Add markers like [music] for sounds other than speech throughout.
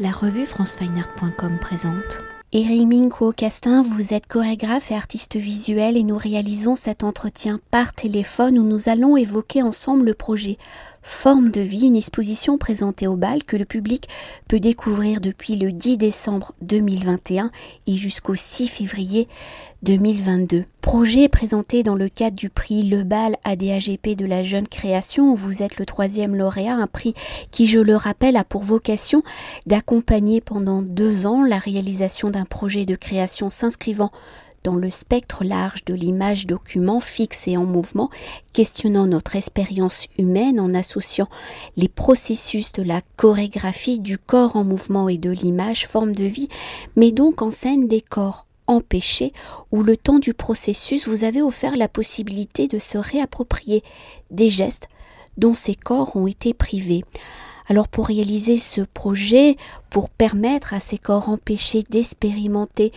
La revue francefineart.com présente. Eric Castin, vous êtes chorégraphe et artiste visuel et nous réalisons cet entretien par téléphone où nous allons évoquer ensemble le projet Forme de vie, une exposition présentée au bal que le public peut découvrir depuis le 10 décembre 2021 et jusqu'au 6 février 2022. Projet présenté dans le cadre du prix Le Bal ADAGP de la jeune création vous êtes le troisième lauréat, un prix qui, je le rappelle, a pour vocation d'accompagner pendant deux ans la réalisation d'un projet de création s'inscrivant dans le spectre large de l'image document fixe et en mouvement, questionnant notre expérience humaine en associant les processus de la chorégraphie du corps en mouvement et de l'image forme de vie, mais donc en scène des corps empêchés où le temps du processus vous avez offert la possibilité de se réapproprier des gestes dont ces corps ont été privés. Alors pour réaliser ce projet, pour permettre à ces corps empêchés d'expérimenter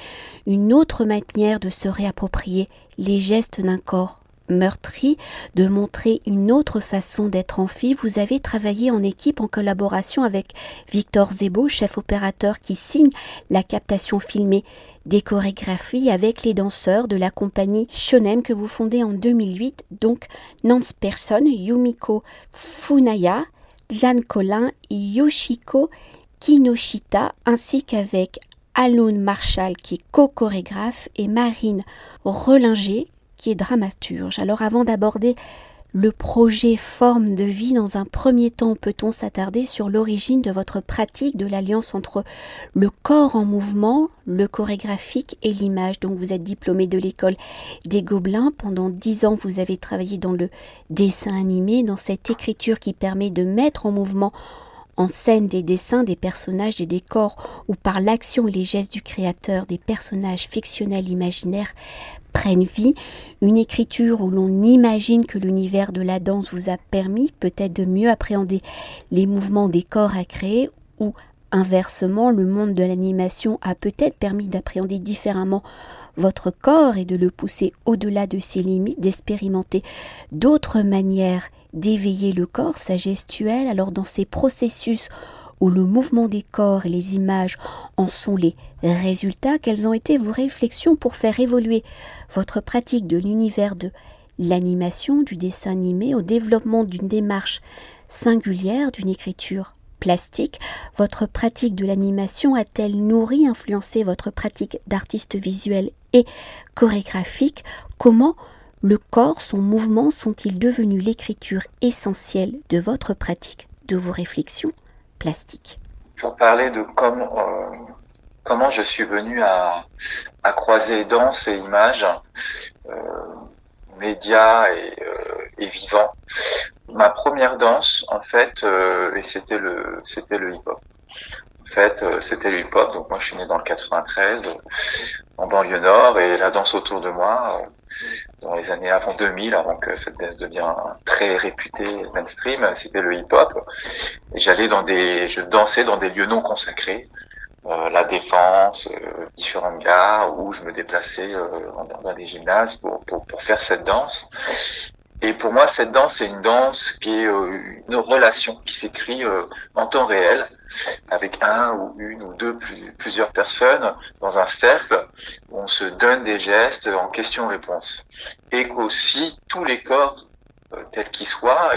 une autre manière de se réapproprier les gestes d'un corps meurtri, de montrer une autre façon d'être en fille, vous avez travaillé en équipe en collaboration avec Victor Zebo, chef opérateur qui signe la captation filmée des chorégraphies avec les danseurs de la compagnie Shonen que vous fondez en 2008, donc Nance Person, Yumiko Funaya, Jeanne Collin Yoshiko Kinoshita, ainsi qu'avec Alon Marshall qui est co-chorégraphe et Marine Relinger qui est dramaturge. Alors avant d'aborder le projet forme de vie, dans un premier temps, peut-on s'attarder sur l'origine de votre pratique de l'alliance entre le corps en mouvement, le chorégraphique et l'image? Donc vous êtes diplômé de l'école des Gobelins. Pendant dix ans, vous avez travaillé dans le dessin animé, dans cette écriture qui permet de mettre en mouvement en scène des dessins des personnages des corps ou par l'action et les gestes du créateur des personnages fictionnels imaginaires prennent vie, une écriture où l'on imagine que l'univers de la danse vous a permis peut-être de mieux appréhender les mouvements des corps à créer ou inversement le monde de l'animation a peut-être permis d'appréhender différemment votre corps et de le pousser au-delà de ses limites, d'expérimenter d'autres manières d'éveiller le corps, sa gestuelle, alors dans ces processus où le mouvement des corps et les images en sont les résultats, quelles ont été vos réflexions pour faire évoluer votre pratique de l'univers de l'animation, du dessin animé, au développement d'une démarche singulière, d'une écriture plastique, votre pratique de l'animation a-t-elle nourri, influencé votre pratique d'artiste visuel et chorégraphique? Comment le corps, son mouvement sont-ils devenus l'écriture essentielle de votre pratique, de vos réflexions Pour parler de comment, euh, comment je suis venu à, croiser danse et images, euh, médias et, euh, et vivants, ma première danse, en fait, c'était le, hip-hop. En fait, c'était le hip-hop. Donc moi, je suis né dans le 93, en banlieue nord, et la danse autour de moi, dans les années avant 2000, avant que cette danse devienne très réputée mainstream, c'était le hip-hop. J'allais dans des, je dansais dans des lieux non consacrés, euh, la défense, euh, différentes gares où je me déplaçais euh, dans, des gymnases pour, pour, pour, faire cette danse. Et pour moi, cette danse, c'est une danse qui est une relation qui s'écrit en temps réel avec un ou une ou deux, plusieurs personnes dans un cercle où on se donne des gestes en question-réponse. Et qu'aussi tous les corps, euh, tels qu'ils soient,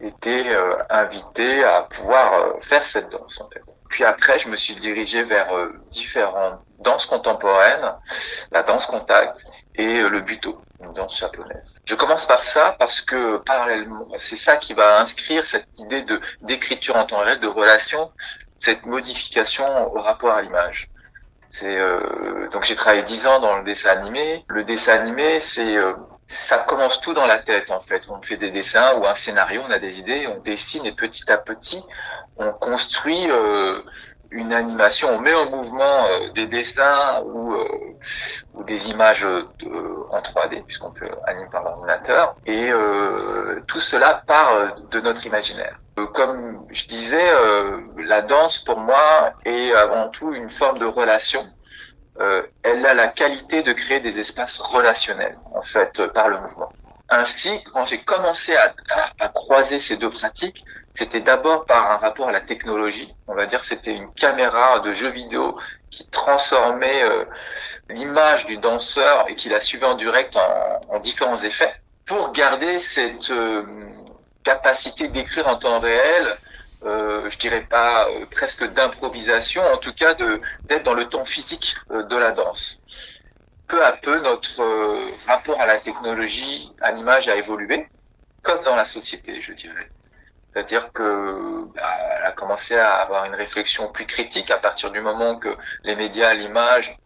étaient euh, invités à pouvoir euh, faire cette danse en fait. Puis après, je me suis dirigé vers différentes danses contemporaines, la danse contact et le buto, une danse japonaise. Je commence par ça parce que parallèlement, c'est ça qui va inscrire cette idée de d'écriture en temps réel, de relation, cette modification au rapport à l'image. C'est euh, donc j'ai travaillé dix ans dans le dessin animé. Le dessin animé, c'est euh, ça commence tout dans la tête en fait. On fait des dessins ou un scénario, on a des idées, on dessine et petit à petit on construit euh, une animation, on met en mouvement euh, des dessins ou, euh, ou des images en 3D puisqu'on peut animer par l'ordinateur et tout cela part de notre imaginaire. Comme je disais, la danse pour moi est avant tout une forme de relation euh, elle a la qualité de créer des espaces relationnels, en fait, par le mouvement. Ainsi, quand j'ai commencé à, à, à, croiser ces deux pratiques, c'était d'abord par un rapport à la technologie. On va dire c'était une caméra de jeu vidéo qui transformait euh, l'image du danseur et qui la suivait en direct en, différents effets pour garder cette euh, capacité d'écrire en temps réel. Euh, je dirais pas euh, presque d'improvisation, en tout cas d'être dans le temps physique de la danse. Peu à peu, notre rapport à la technologie, à l'image a évolué, comme dans la société, je dirais. C'est-à-dire que bah, elle a commencé à avoir une réflexion plus critique à partir du moment que les médias, l'image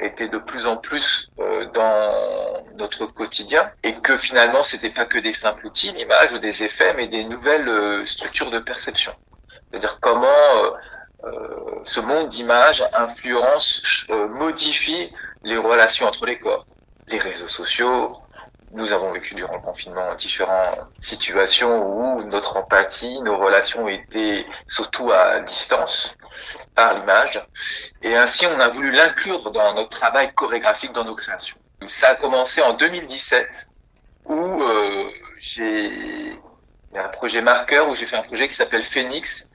étaient de plus en plus euh, dans notre quotidien et que finalement c'était pas que des simples outils, l'image ou des effets, mais des nouvelles euh, structures de perception. C'est-à-dire comment euh, ce monde d'image influence, modifie les relations entre les corps, les réseaux sociaux, nous avons vécu durant le confinement différentes situations où notre empathie, nos relations étaient surtout à distance par l'image. Et ainsi, on a voulu l'inclure dans notre travail chorégraphique, dans nos créations. Ça a commencé en 2017 où euh, j'ai un projet marqueur où j'ai fait un projet qui s'appelle Phoenix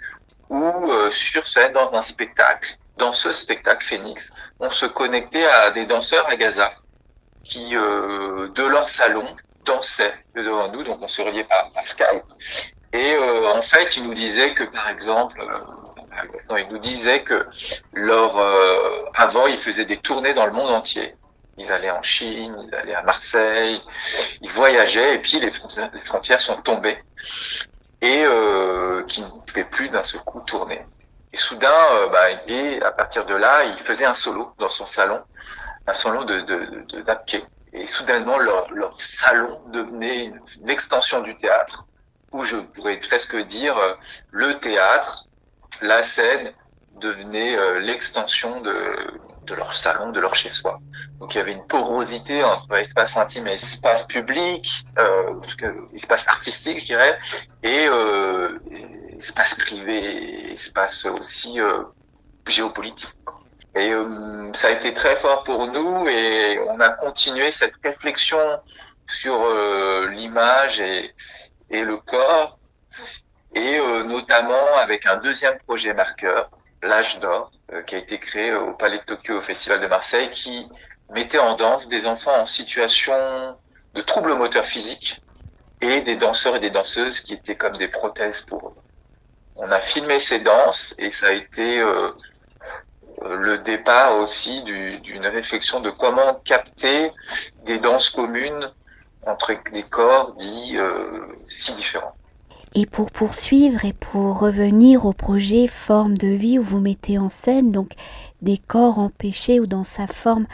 où euh, sur scène dans un spectacle, dans ce spectacle Phoenix, on se connectait à des danseurs à Gaza qui, euh, de leur salon, dansaient devant nous, donc on se reliait par, Skype. Et euh, en fait, ils nous disaient que, par exemple, euh, non, ils nous disaient que leur, avant, ils faisaient des tournées dans le monde entier. Ils allaient en Chine, ils allaient à Marseille, ils voyageaient, et puis les frontières, sont tombées, et euh, qui ne pouvaient plus d'un seul coup tourner. Et soudain, bah, et à partir de là, il faisait un solo dans son salon, un salon de, de, de, Et soudainement, leur, leur salon devenait une, extension du théâtre, où je pourrais presque dire euh, le théâtre, la scène devenait euh, l'extension de, de leur salon, de leur chez-soi. Donc il y avait une porosité entre espace intime et espace public, euh, espace artistique, je dirais, et euh, espace privé, espace aussi géopolitique. Et ça a été très fort pour nous et on a continué cette réflexion sur l'image et, et, le corps, et euh, notamment avec un deuxième projet marqueur, l'âge d'or, qui a été créé au Palais de Tokyo au Festival de Marseille, qui mettait en danse des enfants en situation de troubles moteurs physiques et des danseurs et des danseuses qui étaient comme des prothèses pour eux. On a filmé ces danses et ça a été euh, le départ aussi d'une réflexion de comment capter des danses communes entre des corps dits euh, si différents. Et pour poursuivre et pour revenir au projet Forme de vie où vous mettez en scène donc des corps empêchés ou dans sa forme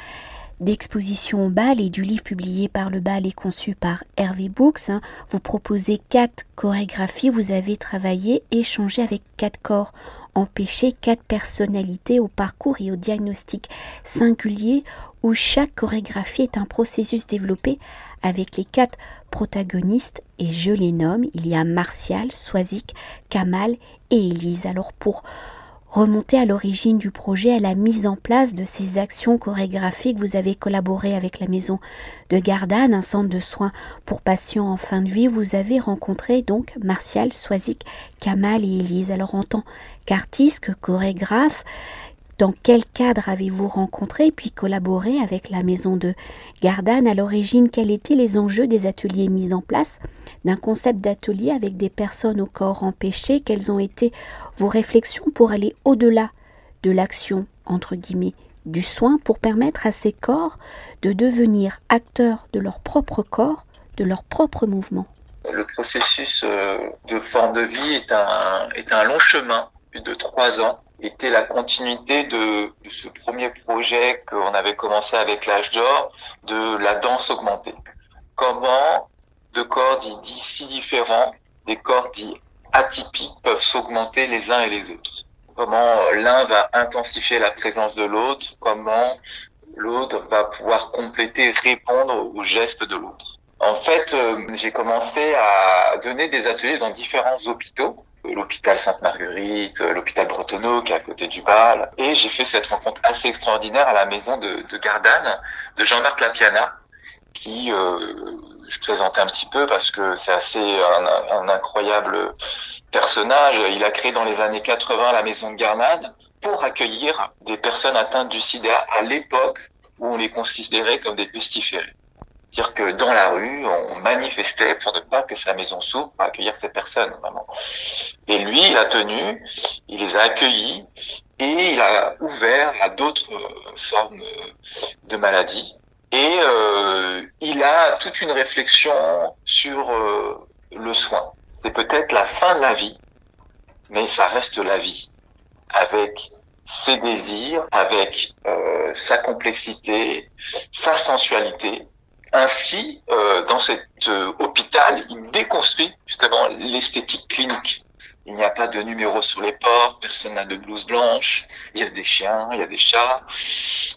d'exposition au bal et du livre publié par le bal et conçu par Hervé Books. Hein, vous proposez quatre chorégraphies, vous avez travaillé, échangé avec quatre corps empêcher quatre personnalités au parcours et au diagnostic singulier où chaque chorégraphie est un processus développé avec les quatre protagonistes et je les nomme, il y a Martial, Swazik, Kamal et Elise. Alors pour remonter à l'origine du projet, à la mise en place de ces actions chorégraphiques. Vous avez collaboré avec la maison de Gardanne, un centre de soins pour patients en fin de vie. Vous avez rencontré donc Martial, Swazik, Kamal et Elise. Alors en tant qu'artiste, chorégraphe, dans quel cadre avez-vous rencontré puis collaboré avec la maison de Gardanne? À l'origine, quels étaient les enjeux des ateliers mis en place? D'un concept d'atelier avec des personnes au corps empêché Quelles ont été vos réflexions pour aller au-delà de l'action, entre guillemets, du soin pour permettre à ces corps de devenir acteurs de leur propre corps, de leur propre mouvement? Le processus euh, de forme de vie est un, est un long chemin, plus de trois ans était la continuité de, ce premier projet qu'on avait commencé avec l'âge d'or, de la danse augmentée. Comment deux corps dits, si différents, des corps dits atypiques peuvent s'augmenter les uns et les autres? Comment l'un va intensifier la présence de l'autre, comment l'autre va pouvoir compléter, répondre aux gestes de l'autre? En fait, euh, j'ai commencé à donner des ateliers dans différents hôpitaux l'hôpital Sainte-Marguerite, l'hôpital Bretonneau qui est à côté du Bâle. Et j'ai fait cette rencontre assez extraordinaire à la maison de, de Gardanne, de Jean-Marc Lapiana, qui euh, je présente un petit peu parce que c'est assez un, incroyable personnage. Il a créé dans les années 80 la maison de Garnade pour accueillir des personnes atteintes du sida à l'époque où on les considérait comme des pestiférés. C'est-à-dire que dans la rue, on manifestait pour ne pas que sa maison s'ouvre pour accueillir ces personnes, vraiment. Et lui, il a tenu, il les a accueillis et il a ouvert à d'autres euh, formes euh, de maladies. Et euh, il a toute une réflexion sur euh, le soin. C'est peut-être la fin de la vie, mais ça reste la vie, avec ses désirs, avec euh, sa complexité, sa sensualité, ainsi, euh, dans cet euh, hôpital, il déconstruit justement l'esthétique clinique. Il n'y a pas de numéro sur les portes, personne n'a de blouse blanche, il y a des chiens, il y a des chats,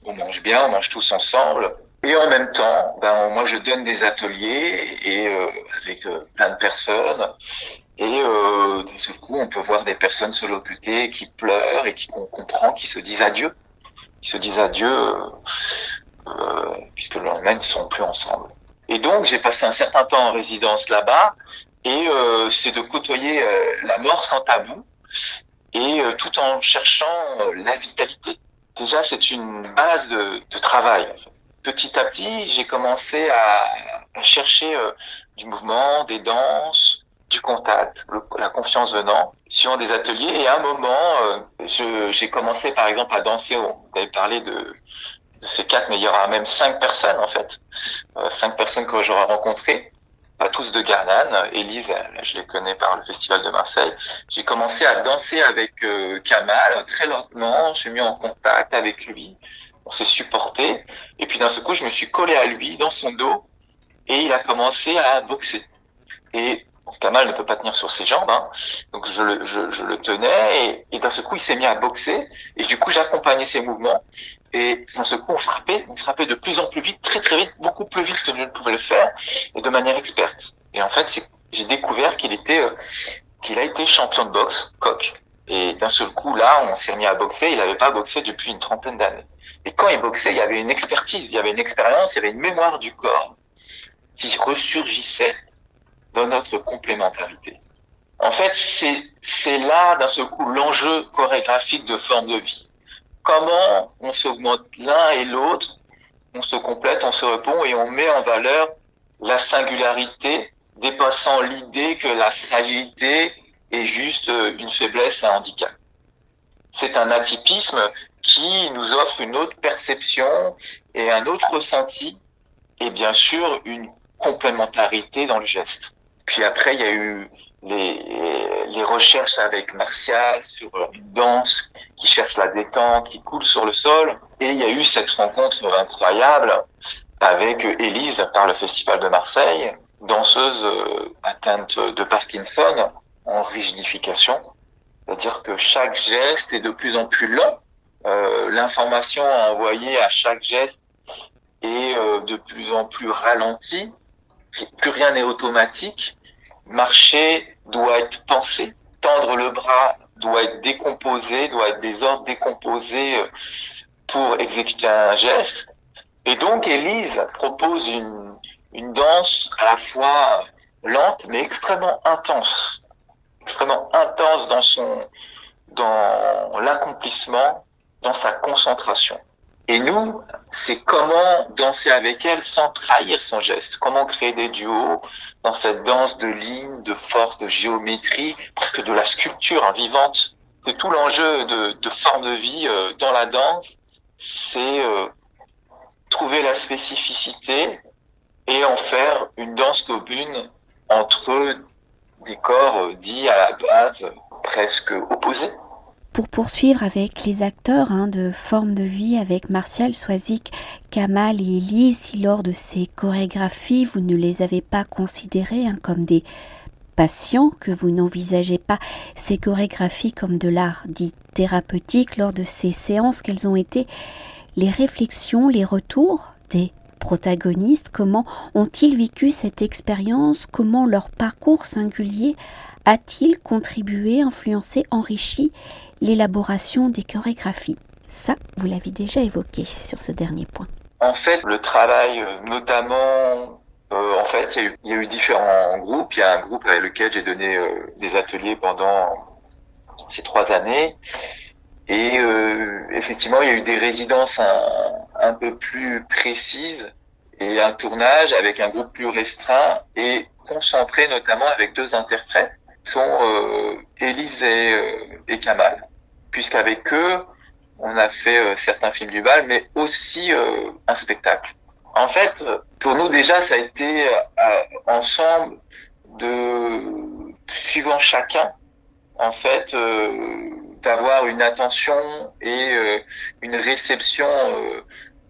on mange bien, on mange tous ensemble. Et en même temps, ben, moi je donne des ateliers et euh, avec euh, plein de personnes. Et euh, d'un seul coup, on peut voir des personnes se locuter, qui pleurent et qui qu'on comprend, qui se disent adieu, qui se disent adieu euh, puisque ils ne sont plus ensemble. Et donc, j'ai passé un certain temps en résidence là-bas, et euh, c'est de côtoyer euh, la mort sans tabou, et euh, tout en cherchant la vitalité. Déjà, c'est une base de, de travail. en fait. Petit à petit, j'ai commencé à, à chercher euh, du mouvement, des danses, du contact, la confiance venant, suivant des ateliers. Et à un moment, euh, j'ai commencé par exemple à danser. On avait parlé de, de ces quatre, mais il y aura même cinq personnes en fait, Euh, cinq personnes que j'aurai rencontrées, pas tous de Gardanne. Élise, je les connais par le Festival de Marseille. J'ai commencé à danser avec euh, Kamal très lentement. Je suis mis en contact avec lui. On s'est supporté. Et puis d'un seul coup, je me suis collé à lui dans son dos et il a commencé à boxer. Et Kamal ne peut pas tenir sur ses jambes, hein. donc je le, je, je le tenais et, et d'un seul coup, il s'est mis à boxer. Et du coup, j'accompagnais ses mouvements. Et d'un seul coup, on frappait, on frappait de plus en plus vite, très très vite, beaucoup plus vite que je ne pouvais le faire, et de manière experte. Et en fait, j'ai découvert qu'il était, euh, qu'il a été champion de boxe, coq. Et d'un seul coup, là, on s'est mis à boxer. Il n'avait pas boxé depuis une trentaine d'années. Et quand il boxait, il y avait une expertise, il y avait une expérience, il y avait une mémoire du corps qui ressurgissait dans notre complémentarité. En fait, c'est là, d'un seul coup, l'enjeu chorégraphique de forme de vie. Comment on s'augmente l'un et l'autre, on se complète, on se répond et on met en valeur la singularité, dépassant l'idée que la fragilité est juste euh, une faiblesse un handicap. C'est un atypisme qui nous offre une autre perception et un autre ressenti et bien sûr une complémentarité dans le geste. Puis après, il y a eu les, les recherches avec Martial sur une danse qui cherche la détente, qui coule sur le sol. Et il y a eu cette rencontre incroyable avec Élise par le Festival de Marseille, danseuse euh, atteinte de Parkinson en rigidification. C'est-à-dire que chaque geste est de plus en plus lent. Euh, L'information envoyée à chaque geste est euh, de plus en plus ralentie. Plus rien n'est automatique. Marcher doit être pensé. Tendre le bras doit être décomposé, doit être des ordres décomposés euh, pour exécuter un geste. Et donc, Élise propose une, une danse à la fois lente, mais extrêmement intense. Extrêmement intense dans son, dans l'accomplissement, dans sa concentration. Et nous, c'est comment danser avec elle sans trahir son geste. Comment créer des duos dans cette danse de lignes, de force, de géométrie, presque de la sculpture hein, vivante. C'est tout l'enjeu de, de forme de vie euh, dans la danse, c'est euh, trouver la spécificité et en faire une danse commune entre des corps euh, dits à la base presque opposés. Pour poursuivre avec les acteurs hein, de Forme de vie avec Martial Soisic, Kamal et Elise, si lors de ces chorégraphies vous ne les avez pas considérés hein, comme des patients, que vous n'envisagez pas ces chorégraphies comme de l'art dit thérapeutique lors de ces séances, quelles ont été les réflexions, les retours des protagonistes, comment ont-ils vécu cette expérience, comment leur parcours singulier a-t-il contribué, influencé, enrichi l'élaboration des chorégraphies? Ça, vous l'avez déjà évoqué sur ce dernier point. En fait, le travail, notamment euh, En fait, il y, a eu, différents groupes. Il y a un groupe avec lequel j'ai donné euh, des ateliers pendant ces trois années. Et euh, effectivement, il y a eu des résidences un, peu plus précises et un tournage avec un groupe plus restreint et concentré notamment avec deux interprètes sont euh, Élise et, et Kamal. Puisqu'avec eux, on a fait euh, certains films du bal, mais aussi euh, un spectacle. En fait, pour nous déjà, ça a été euh, ensemble de suivant chacun, en fait, d'avoir une attention et une réception,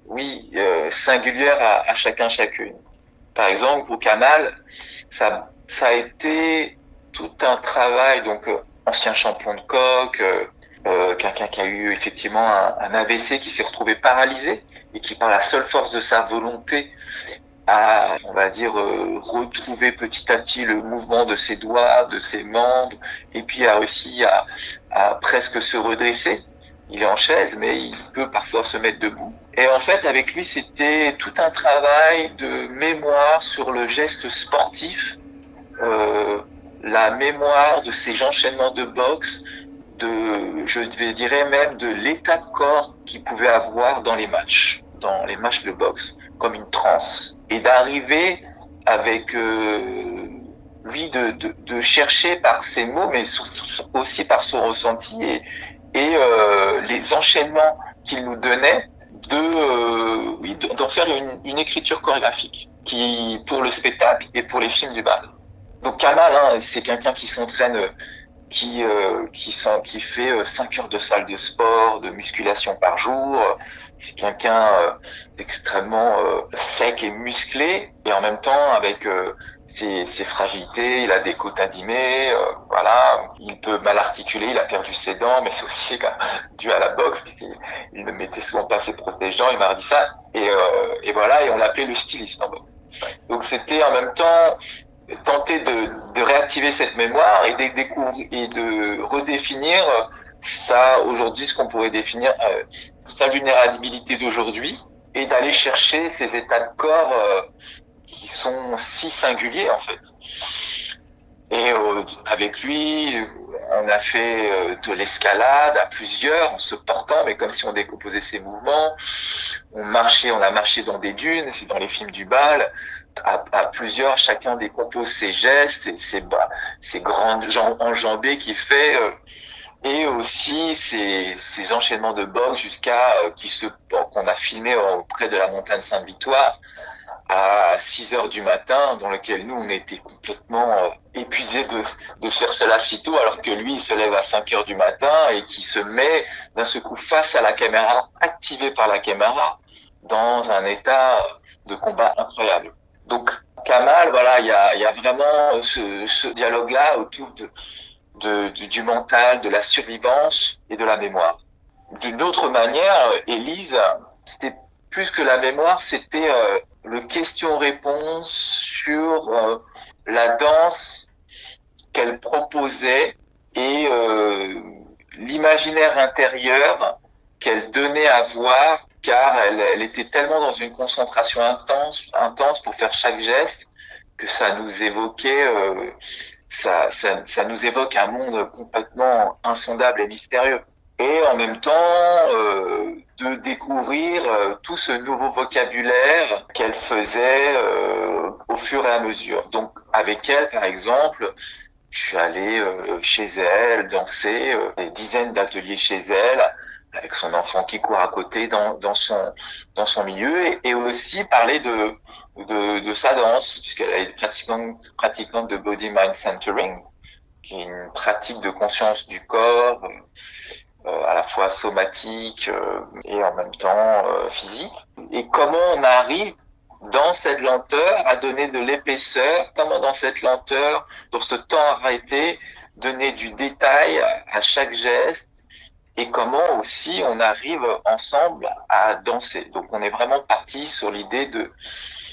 oui, singulière à, à, chacun chacune. Par exemple, pour Kamal, ça, ça a été tout un travail, donc ancien champion de coq, euh, quelqu'un qui a eu effectivement un, un AVC, qui s'est retrouvé paralysé et qui, par la seule force de sa volonté, a, on va dire, euh, retrouvé petit à petit le mouvement de ses doigts, de ses membres, et puis a réussi à, à presque se redresser. Il est en chaise, mais il peut parfois se mettre debout. Et en fait, avec lui, c'était tout un travail de mémoire sur le geste sportif, euh, la mémoire de ses enchaînements de boxe, de, je dirais même de l'état de corps qu'il pouvait avoir dans les matchs, dans les matchs de boxe, comme une transe, et d'arriver avec euh, lui de, de, de, chercher par ses mots, mais aussi par son ressenti et, et euh, les enchaînements qu'il nous donnait, de euh, oui, d'en faire une, une, écriture chorégraphique qui pour le spectacle et pour les films du bal. Donc Kamal, hein, c'est quelqu'un qui s'entraîne qui euh, qui, qui fait 5 euh, heures de salle de sport, de musculation par jour. C'est quelqu'un euh, d'extrêmement euh, sec et musclé, et en même temps avec ses, ses, fragilités, il a des côtes abîmées, voilà, il peut mal articuler, il a perdu ses dents, mais c'est aussi là, [laughs] dû à la boxe, puisqu'il il ne mettait souvent pas ses protégeants, il m'a dit ça, et, et voilà, et on l'appelait le styliste en Donc c'était en même temps tenter de, de, réactiver cette mémoire et de, découvrir et de redéfinir ça aujourd'hui ce qu'on pourrait définir euh, sa vulnérabilité d'aujourd'hui et d'aller chercher ces états de corps euh, qui sont si singuliers en fait. Et euh, avec lui, on a fait euh, de l'escalade à plusieurs en se portant, mais comme si on décomposait ses mouvements. On marchait, on a marché dans des dunes, c'est dans les films du bal à, à, plusieurs, chacun décompose ses gestes, et ses, bah, ses grandes enjambées qu'il fait, euh, et aussi ses, ses, enchaînements de boxe jusqu'à euh, qui se qu'on a filmé auprès de la montagne Sainte-Victoire à 6 heures du matin, dans lequel nous on était complètement euh, épuisés de, de faire cela si tôt, alors que lui il se lève à 5 heures du matin et qui se met d'un seul coup face à la caméra, activé par la caméra, dans un état de combat incroyable. Donc Kamal, voilà, il y a, y a, vraiment ce, ce dialogue-là autour de, de, du, mental, de la survivance et de la mémoire. D'une autre manière, Élise, c'était plus que la mémoire, c'était euh, le question-réponse sur euh, la danse qu'elle proposait et euh, l'imaginaire intérieur qu'elle donnait à voir car elle, elle, était tellement dans une concentration intense, intense pour faire chaque geste que ça nous évoquait, euh, ça, ça, ça, nous évoque un monde complètement insondable et mystérieux. Et en même temps, euh, de découvrir euh, tout ce nouveau vocabulaire qu'elle faisait euh, au fur et à mesure. Donc, avec elle, par exemple, je suis allé chez elle, danser, des dizaines d'ateliers chez elle, avec son enfant qui court à côté dans, dans son dans son milieu et, et aussi parler de, de, de sa danse puisqu'elle est pratiquante pratiquante de body mind centering qui est une pratique de conscience du corps euh, à la fois somatique euh, et en même temps euh, physique. Et comment on arrive dans cette lenteur à donner de l'épaisseur comment dans cette lenteur dans ce temps arrêté donner du détail à chaque geste et comment aussi on arrive ensemble à danser. Donc on est vraiment parti sur l'idée de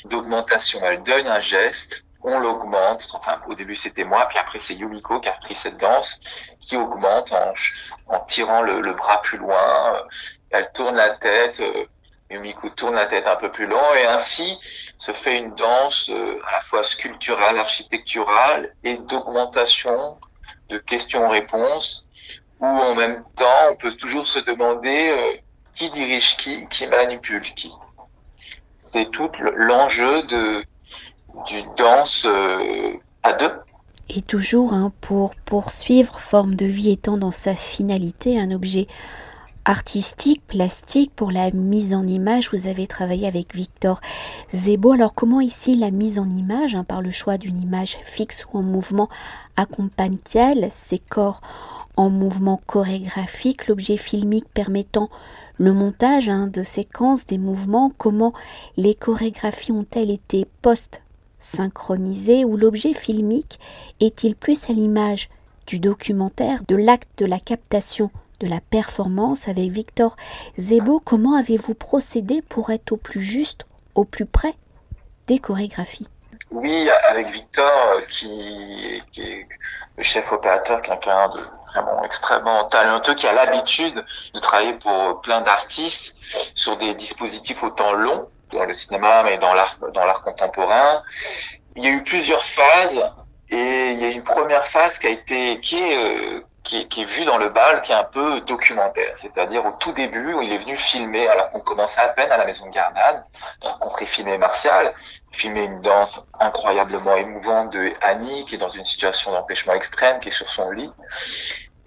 d'augmentation. Elle donne un geste, on l'augmente. Enfin au début c'était moi, puis après c'est Yumiko qui a pris cette danse, qui augmente en, en tirant le, le, bras plus loin. Elle tourne la tête, Yumiko tourne la tête un peu plus long et ainsi se fait une danse à la fois sculpturale, architecturale et d'augmentation de questions-réponses où en même temps on peut toujours se demander qui dirige qui, qui manipule qui. C'est tout l'enjeu du danse à deux et toujours hein, pour poursuivre forme de vie étant dans sa finalité un objet artistique, plastique pour la mise en image. Vous avez travaillé avec Victor Zebo. Alors comment ici la mise en image, hein, par le choix d'une image fixe ou en mouvement, accompagne-t-elle ces corps en mouvement chorégraphique, l'objet filmique permettant le montage hein, de séquences des mouvements, comment les chorégraphies ont-elles été post synchronisé ou l'objet filmique est-il plus à l'image du documentaire, de l'acte de la captation de la performance avec Victor Zebo Comment avez-vous procédé pour être au plus juste, au plus près des chorégraphies? Oui, avec Victor, euh, qui, est le chef opérateur, quelqu'un de vraiment extrêmement talentueux, qui a l'habitude de travailler pour plein d'artistes sur des dispositifs autant longs dans le cinéma, mais dans l'art, contemporain. Il y a eu plusieurs phases et il y a une première phase qui a été, qui est, euh, qui est, qui est vue dans le bal, qui est un peu documentaire. C'est-à-dire au tout début où il est venu filmer, alors qu'on commençait à peine à la maison de Gardanne, rencontrer filmer Martial, filmer une danse incroyablement émouvante de Annie, qui est dans une situation d'empêchement extrême, qui est sur son lit.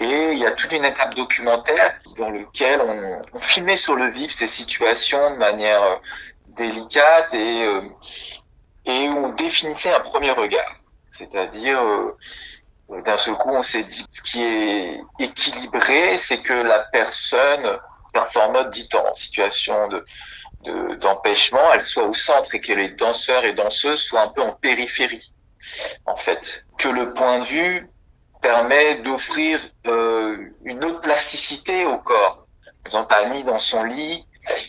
Et il y a toute une étape documentaire dans lequel on, on filmait sur le vif ces situations de manière euh, délicate et, euh, et on définissait un premier regard. C'est-à-dire, euh, d'un seul coup, on s'est dit, ce qui est équilibré, c'est que la personne, en mode dit en situation de d'empêchement, elle soit au centre et que les danseurs et danseuses soient un peu en périphérie, en fait. Que le point de vue permet d'offrir euh, une autre plasticité au corps. Par exemple, Annie dans son lit,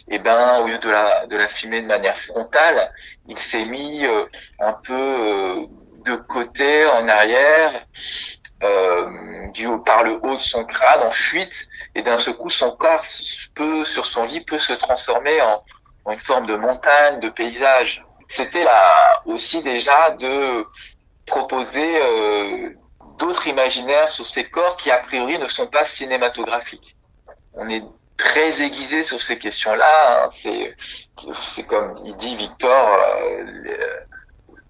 eh ben au lieu de la de la filmer de manière frontale, il s'est mis euh, un peu euh, de côté, en arrière, euh, du par le haut de son crâne, en fuite, et d'un seul coup son corps peut sur son lit peut se transformer en, en une forme de montagne, de paysage. C'était là aussi déjà de proposer euh, d'autres imaginaires sur ces corps qui a priori ne sont pas cinématographiques. On est très aiguisé sur ces questions-là. Hein. C'est, c'est comme il dit Victor, euh,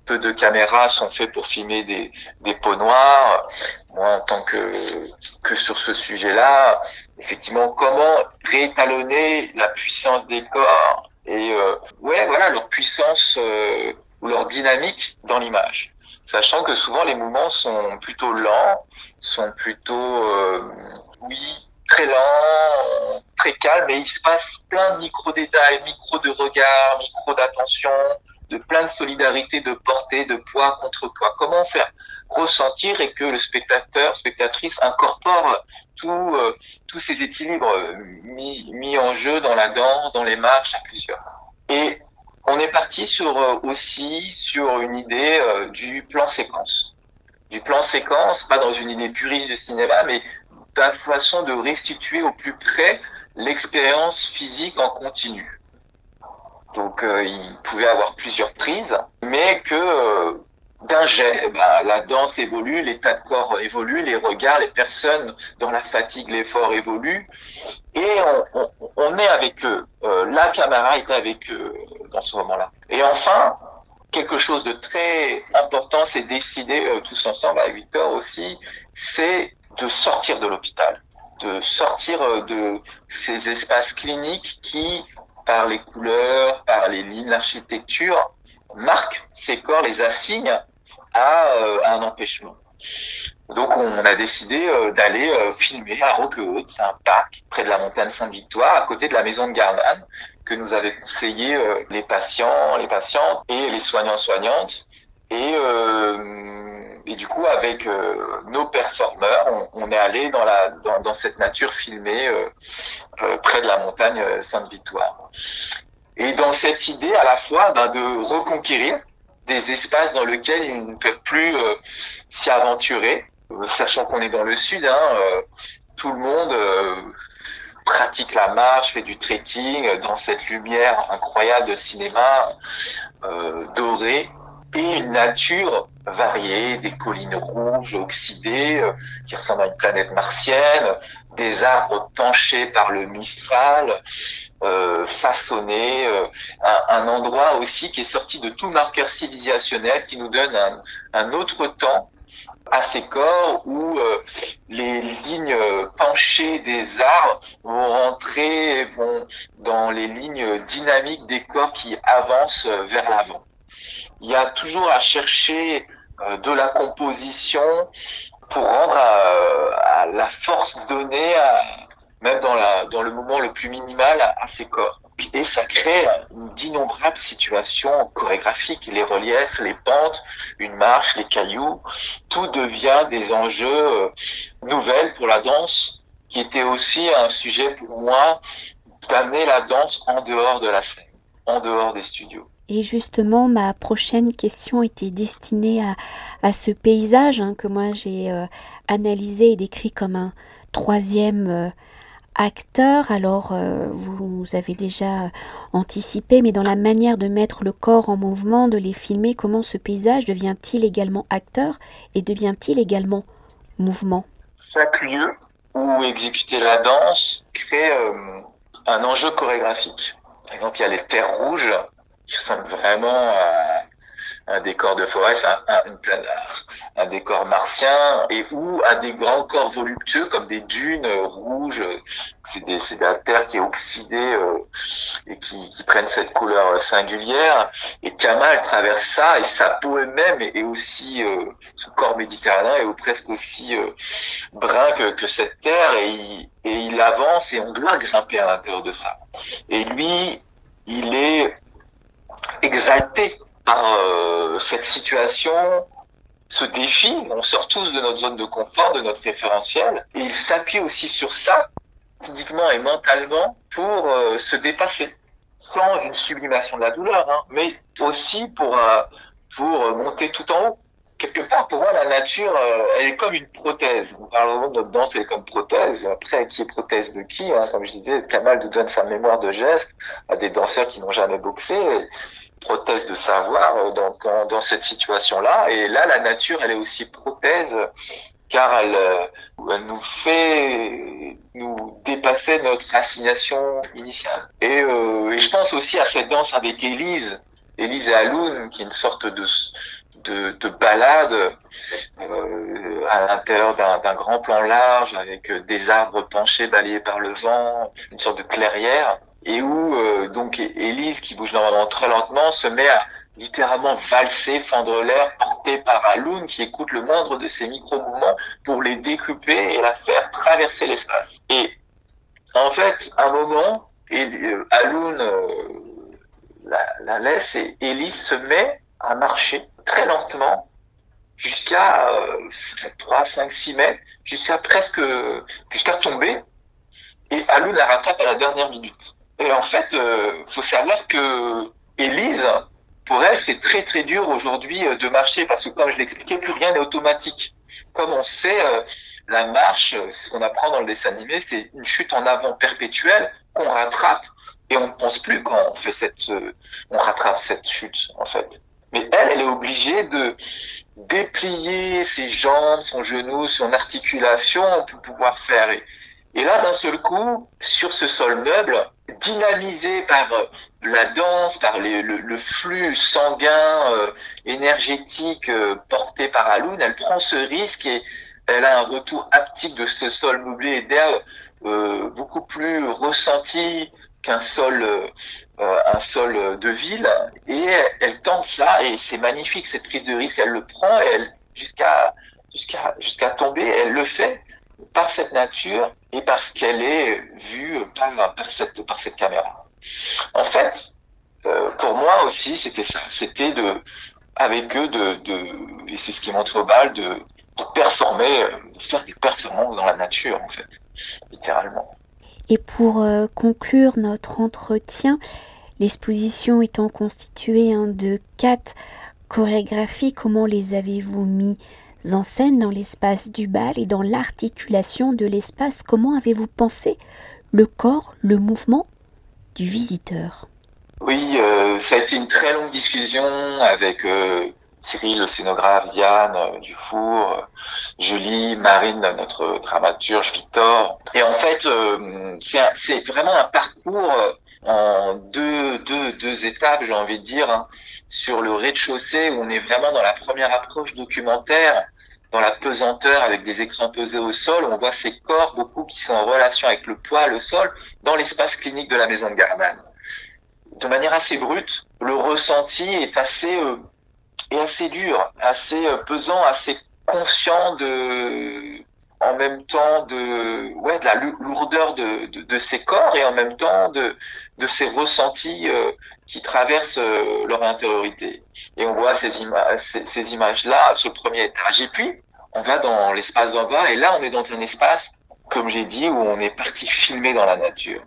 peu de caméras sont faites pour filmer des, des peaux noires. Moi, en tant que, que sur ce sujet-là, effectivement, comment réétalonner la puissance des corps et euh, ouais, voilà leur puissance euh, ou leur dynamique dans l'image. Sachant que souvent les mouvements sont plutôt lents, sont plutôt oui très lent, très calme, et il se passe plein de micro-détails, micro de regard, micro d'attention, de plein de solidarité, de portée, de poids contre poids. Comment faire ressentir et que le spectateur, spectatrice incorpore euh, tous ces équilibres mis, mis en jeu dans la danse, dans les marches à plusieurs. Et on est parti sur euh, aussi sur une idée euh, du plan séquence. Du plan séquence, pas dans une idée puriste de cinéma, mais ta façon de restituer au plus près l'expérience physique en continu. Donc euh, il pouvait avoir plusieurs prises, mais que euh, d'un jet, bah, la danse évolue, l'état de corps évolue, les regards, les personnes dans la fatigue, l'effort évoluent, et on, on, est avec eux. Euh, la caméra est avec eux dans ce moment-là. Et enfin, quelque chose de très important, c'est décider tous ensemble avec Victor aussi, c'est de sortir de l'hôpital, de sortir euh, de ces espaces cliniques qui, par les couleurs, par les lignes, l'architecture, marquent ces corps, les assignent à, euh, un empêchement. Donc on a décidé euh, d'aller filmer à Roquehaute, c'est un parc près de la montagne Sainte-Victoire, à côté de la maison de Gardanne, que nous avaient conseillé les patients, les patientes et les soignants-soignantes. Et et du coup, avec euh, nos performeurs, on, on, est allé dans, dans, dans cette nature filmée euh, euh, près de la montagne Sainte-Victoire. Et dans cette idée à la fois ben, de reconquérir des espaces dans lesquels ils ne peuvent plus s'y aventurer, sachant qu'on est dans le sud, hein, tout le monde pratique la marche, fait du trekking dans cette lumière incroyable de cinéma euh, doré et une nature variée, des collines rouges oxydées euh, qui ressemblent à une planète martienne, des arbres penchés par le Mistral, euh, façonnés, euh, un, endroit aussi qui est sorti de tout marqueur civilisationnel, qui nous donne un, autre temps à ces corps où euh, les lignes penchées des arbres vont rentrer vont dans les lignes dynamiques des corps qui avancent vers l'avant. Il y a toujours à chercher euh, de la composition pour rendre la force donnée, même dans, le moment le plus minimal, à, ces corps. Et ça crée d'innombrables situations chorégraphiques, les reliefs, les pentes, une marche, les cailloux, tout devient des enjeux euh, nouvelles pour la danse, qui était aussi un sujet pour moi d'amener la danse en dehors de la scène, en dehors des studios. Et justement, ma prochaine question était destinée à, ce paysage hein, que moi j'ai euh, analysé et décrit comme un troisième euh, acteur. Alors, euh, vous, avez déjà anticipé, mais dans la manière de mettre le corps en mouvement, de les filmer, comment ce paysage devient-il également acteur et devient-il également mouvement? Chaque lieu où exécuter la danse crée un enjeu chorégraphique. Par exemple, il y a les terres rouges qui ressemble vraiment à un décor de forêt, un, un, un, décor martien, et ou à des grands corps voluptueux comme des dunes rouges. C'est de la terre qui est oxydée euh, et qui, qui prennent cette couleur singulière. Et Kamal traverse ça, et sa peau elle-même est, aussi, euh, son corps méditerranéen est presque aussi euh, brun que, que, cette terre, et il, et il avance, et on doit grimper à l'intérieur de ça. Et lui, il est exalté par euh, cette situation, ce défi. On sort tous de notre zone de confort, de notre référentiel, et il s'appuie aussi sur ça, physiquement et mentalement, pour euh, se dépasser, sans une sublimation de la douleur, hein, mais aussi pour euh, pour monter tout en haut. Quelque part, pour moi, la nature, elle est comme une prothèse. On parle de notre danse, elle est comme prothèse. Après, qui est prothèse de qui hein Comme je disais, Kamal nous donne sa mémoire de gestes à des danseurs qui n'ont jamais boxé prothèse de savoir euh, dans, dans, cette situation-là. Et là, la nature, elle est aussi prothèse car elle, euh, elle nous fait nous dépasser notre assignation initiale. Et, euh, et, je pense aussi à cette danse avec Élise, Élise et Aloun, qui est une sorte de, de, de balade euh, à l'intérieur d'un grand plan large avec des arbres penchés balayés par le vent, une sorte de clairière et où euh, donc Élise, qui bouge normalement très lentement, se met à littéralement valser, fendre l'air, porté par Alun, qui écoute le moindre de ses micro-mouvements pour les découper et la faire traverser l'espace. Et en fait, à un moment, et, euh, euh, la, la, laisse et Élise se met à marcher très lentement jusqu'à 3, 5, 6 mètres, jusqu'à presque, jusqu'à tomber. Et Alun la rattrape à la dernière minute. Et en fait, euh, faut savoir que Élise, pour elle, c'est très très dur aujourd'hui euh, de marcher parce que comme je l'expliquais, plus rien n'est automatique. Comme on sait, euh, la marche, ce qu'on apprend dans le dessin animé, c'est une chute en avant perpétuelle qu'on rattrape et on ne pense plus quand on fait cette, euh, on rattrape cette chute en fait. Mais elle, elle est obligée de déplier ses jambes, son genou, son articulation pour pouvoir faire. Et là, d'un seul coup, sur ce sol meuble, dynamisé par euh, la danse, par le, flux sanguin, euh, énergétique euh, porté par Alun, elle prend ce risque et elle a un retour haptique de ce sol meublé d'herbe beaucoup plus ressenti qu'un sol, un sol de ville. Et elle, tente ça et c'est magnifique cette prise de risque. Elle le prend et elle jusqu'à jusqu'à jusqu'à tomber, elle le fait par cette nature et parce qu'elle est vue par, par, cette, par cette caméra. En fait, euh, pour moi aussi, c'était ça. C'était de, avec eux, de, de et c'est ce qui montre au bal, de, de performer, euh, de faire des performances dans la nature, en fait, littéralement. Et pour euh, conclure notre entretien, l'exposition étant constituée hein, de quatre chorégraphies, comment les avez-vous mis en scène dans l'espace du bal et dans l'articulation de l'espace? Comment avez-vous pensé le corps, le mouvement du visiteur? Oui, euh, ça a été une très longue discussion avec euh, Cyril, le scénographe, Diane euh, Dufour, Julie, Marine, notre dramaturge, Victor. Et en fait, c'est vraiment un parcours en deux, deux, deux étapes, j'ai envie de dire, hein. sur le rez-de-chaussée où on est vraiment dans la première approche documentaire, dans la pesanteur avec des écrans pesés au sol, on voit ces corps beaucoup qui sont en relation avec le poids, le sol, dans l'espace clinique de la maison de Garman. De manière assez brute, le ressenti est assez euh, est assez dur, assez euh, pesant, assez conscient de en même temps de ouais de la lourdeur de, de, de ces corps et en même temps de de ces ressentis euh, qui traversent euh, leur intériorité. Et on voit ces, images, ces, images-là, ce premier étage. Et puis, on va dans l'espace d'en bas, et là, on est dans un espace, comme j'ai dit, où on est parti [laughs] filmer dans la nature.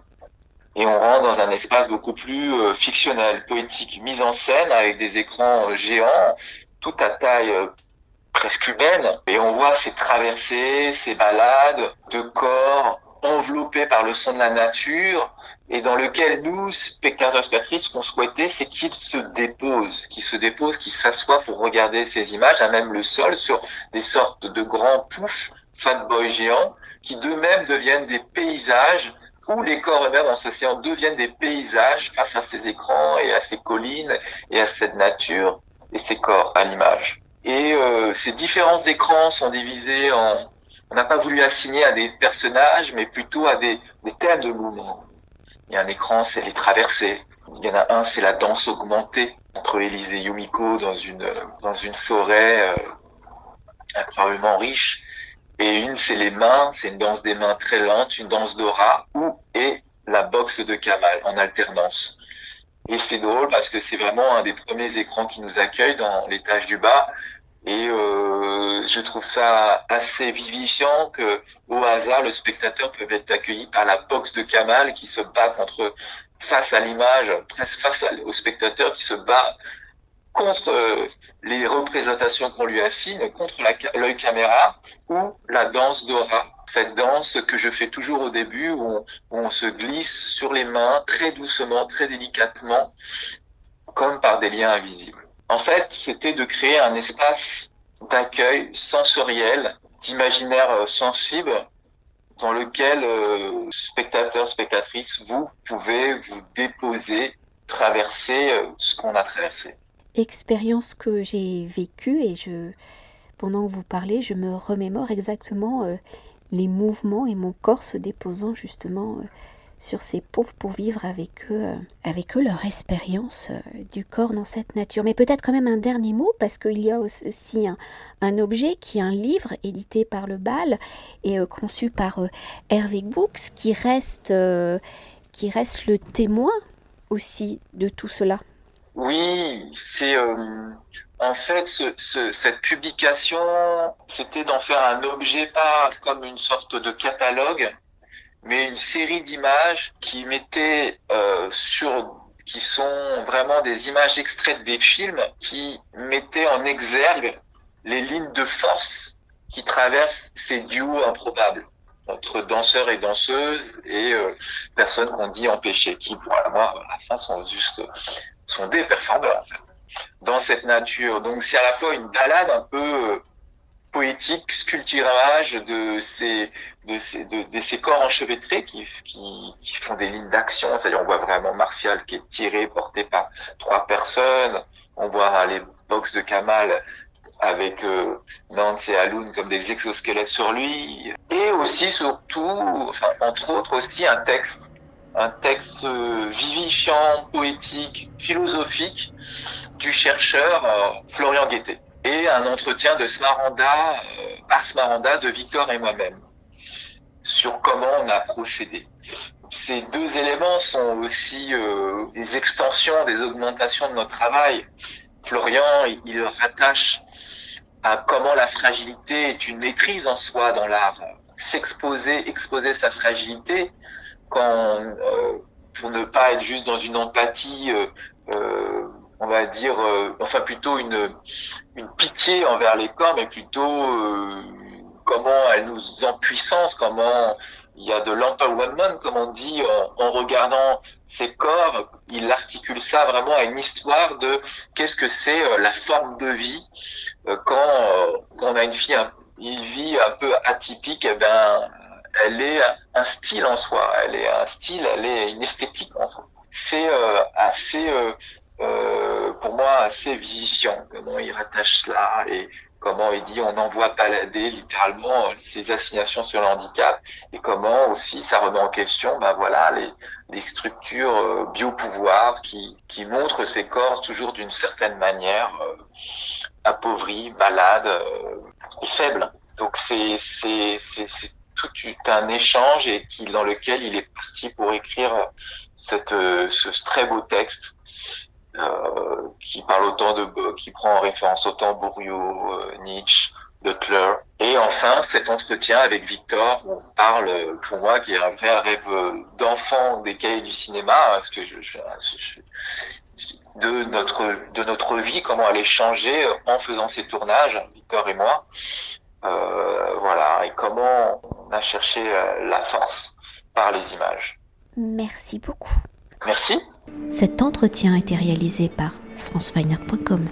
Et on rentre dans un espace beaucoup plus euh, fictionnel, poétique, mise en scène avec des écrans géants, tout à taille presque humaine. Et on voit ces traversées, ces balades de corps enveloppés par le son de la nature, et dans lequel nous, spectateurs, spectatrices, ce qu'on souhaitait, c'est qu'ils se déposent, qu'ils se déposent, qu'ils s'assoient pour regarder ces images, à même le sol, sur des sortes de grands poufs, fat boy géants, qui d'eux-mêmes deviennent des paysages, où les corps eux-mêmes en s'asseyant deviennent des paysages face à ces écrans et à ces collines et à cette nature et ces corps à l'image. Et euh, ces différences d'écrans sont divisées en... On n'a pas voulu assigner à des personnages, mais plutôt à des, thèmes de mouvement. Il y a un écran, c'est les traversées. Il y en a un, c'est la danse augmentée entre Élise et Yumiko dans une, dans une forêt euh, incroyablement riche. Et une, c'est les mains, c'est une danse des mains très lente, une danse rat, ou et la boxe de Kamal en alternance. Et c'est drôle parce que c'est vraiment un des premiers écrans qui nous accueille dans l'étage du bas. Et euh, je trouve ça assez vivifiant que, au hasard, le spectateur peut être accueilli par la boxe de Kamal qui se bat contre face à l'image, presque face au spectateur qui se bat contre euh, les représentations qu'on lui assigne, contre l'œil caméra ou la danse d'aura. Cette danse que je fais toujours au début où on, se glisse sur les mains très doucement, très délicatement, comme par des liens invisibles. En fait, c'était de créer un espace d'accueil sensoriel, d'imaginaire euh, sensible, dans lequel euh, spectateurs, spectatrices, vous pouvez vous déposer, traverser euh, ce qu'on a traversé. Expérience que j'ai vécue et je, pendant que vous parlez, je me remémore exactement les mouvements et mon corps se déposant justement sur ces pauvres pour vivre avec eux, euh, avec eux leur expérience euh, du corps dans cette nature. Mais peut-être quand même un dernier mot, parce qu'il y a aussi un, objet qui est un livre édité par le BAL et euh, conçu par Hervé Books, qui reste, qui reste le témoin aussi de tout cela. Oui, c'est en fait cette publication, c'était d'en faire un objet, pas comme une sorte de catalogue, mais une série d'images qui mettaient euh, sur qui sont vraiment des images extraites des films qui mettaient en exergue les lignes de force qui traversent ces duos improbables entre danseurs et danseuses et euh, personnes qu'on dit empêchées qui pour moi à la fin sont juste sont des performeurs dans cette nature donc c'est à la fois une balade un peu euh, poétique, sculpturage de ces, de ces, de, ces corps enchevêtrés qui, qui, qui font des lignes d'action. C'est-à-dire, on voit vraiment Martial qui est tiré, porté par trois personnes. On voit les box de Kamal avec euh, Nance et Alun comme des exosquelettes sur lui. Et aussi, surtout, enfin, entre autres aussi, un texte, un texte euh, vivifiant, poétique, philosophique du chercheur euh, Florian Guettet et un entretien de Smaranda, euh, par Smaranda, de Victor et moi-même, sur comment on a procédé. Ces deux éléments sont aussi des extensions, des augmentations de notre travail. Florian, il, rattache à comment la fragilité est une maîtrise en soi dans l'art. S'exposer, exposer sa fragilité, quand, euh, pour ne pas être juste dans une empathie euh, on va dire, euh, enfin plutôt une, une pitié envers les corps, mais plutôt euh, comment elles nous empuissance, comment il y a de l'empowerment, comme on dit, en, regardant ses corps. Il articule ça vraiment à une histoire de qu'est-ce que c'est euh, la forme de vie euh, quand, euh, quand, on a une fille, une vie un peu atypique. Eh ben, elle est un style en soi. Elle est un style, elle est une esthétique en soi. C'est assez, pour moi, assez vivifiant comment il rattache cela et comment il dit on envoie balader littéralement ses assignations sur le handicap et comment aussi ça remet en question ben voilà les, structures euh, qui, qui montrent ces corps toujours d'une certaine manière euh, appauvris, malades euh, faibles. Donc c'est c'est tout un échange et qui dans lequel il est parti pour écrire cette ce très beau texte euh, qui parle autant de, qui prend en référence autant Bourriot, euh, Nietzsche, Butler. Et enfin, cet entretien avec Victor, on parle, pour moi, qui est un vrai rêve d'enfant des cahiers du cinéma, parce que je, je, de notre de notre vie, comment elle est changée en faisant ces tournages, Victor et moi. Euh, voilà, et comment on a cherché la force par les images. Merci beaucoup. Merci. Cet entretien a été réalisé par franceweiner.com.